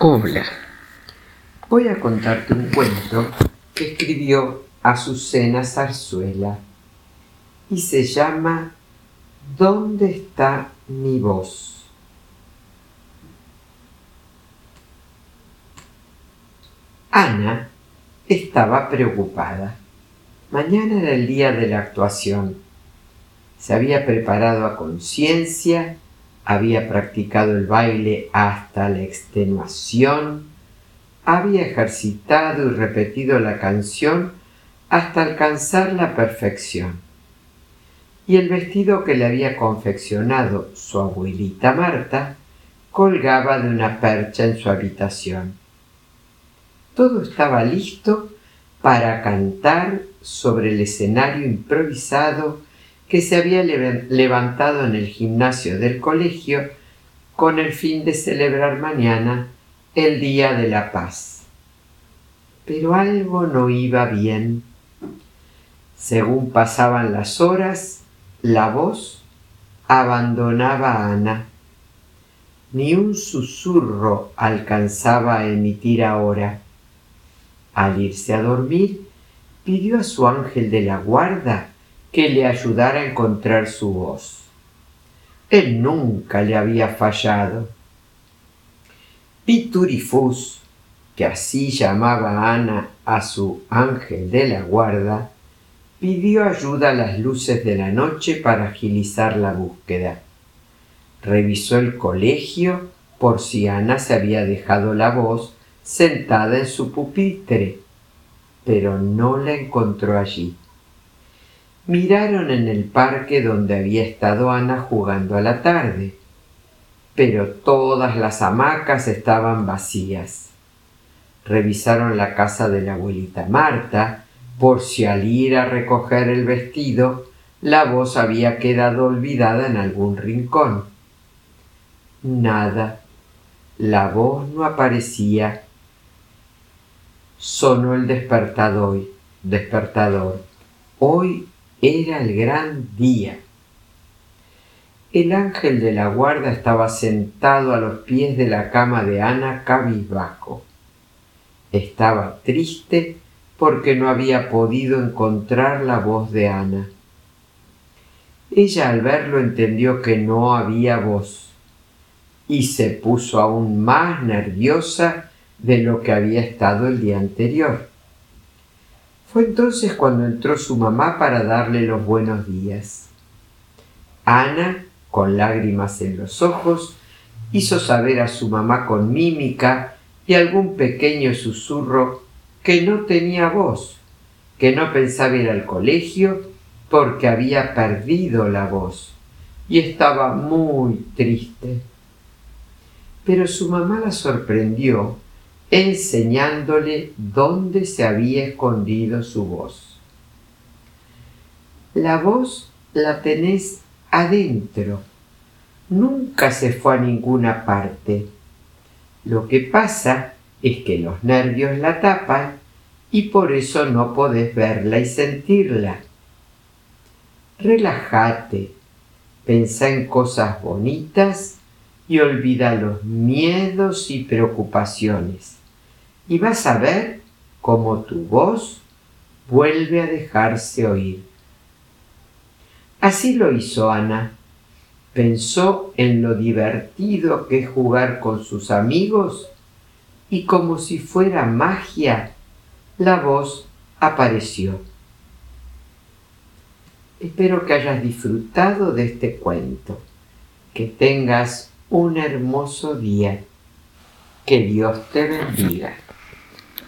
Hola. Voy a contarte un cuento que escribió Azucena Zarzuela y se llama ¿Dónde está mi voz? Ana estaba preocupada. Mañana era el día de la actuación. Se había preparado a conciencia había practicado el baile hasta la extenuación, había ejercitado y repetido la canción hasta alcanzar la perfección. Y el vestido que le había confeccionado su abuelita Marta colgaba de una percha en su habitación. Todo estaba listo para cantar sobre el escenario improvisado que se había levantado en el gimnasio del colegio con el fin de celebrar mañana el Día de la Paz. Pero algo no iba bien. Según pasaban las horas, la voz abandonaba a Ana. Ni un susurro alcanzaba a emitir ahora. Al irse a dormir, pidió a su ángel de la guarda que le ayudara a encontrar su voz. Él nunca le había fallado. Piturifus, que así llamaba Ana a su ángel de la guarda, pidió ayuda a las luces de la noche para agilizar la búsqueda. Revisó el colegio por si Ana se había dejado la voz sentada en su pupitre, pero no la encontró allí miraron en el parque donde había estado Ana jugando a la tarde, pero todas las hamacas estaban vacías. Revisaron la casa de la abuelita Marta por si al ir a recoger el vestido la voz había quedado olvidada en algún rincón. Nada, la voz no aparecía. Sonó el despertador. Despertador. Hoy era el gran día. El ángel de la guarda estaba sentado a los pies de la cama de Ana cabizbajo. Estaba triste porque no había podido encontrar la voz de Ana. Ella al verlo entendió que no había voz y se puso aún más nerviosa de lo que había estado el día anterior. Fue entonces cuando entró su mamá para darle los buenos días. Ana, con lágrimas en los ojos, hizo saber a su mamá con mímica y algún pequeño susurro que no tenía voz, que no pensaba ir al colegio porque había perdido la voz y estaba muy triste. Pero su mamá la sorprendió enseñándole dónde se había escondido su voz. La voz la tenés adentro, nunca se fue a ninguna parte. Lo que pasa es que los nervios la tapan y por eso no podés verla y sentirla. Relájate, pensá en cosas bonitas y olvida los miedos y preocupaciones y vas a ver cómo tu voz vuelve a dejarse oír. Así lo hizo Ana. Pensó en lo divertido que es jugar con sus amigos y como si fuera magia, la voz apareció. Espero que hayas disfrutado de este cuento, que tengas un hermoso día. Que Dios te bendiga.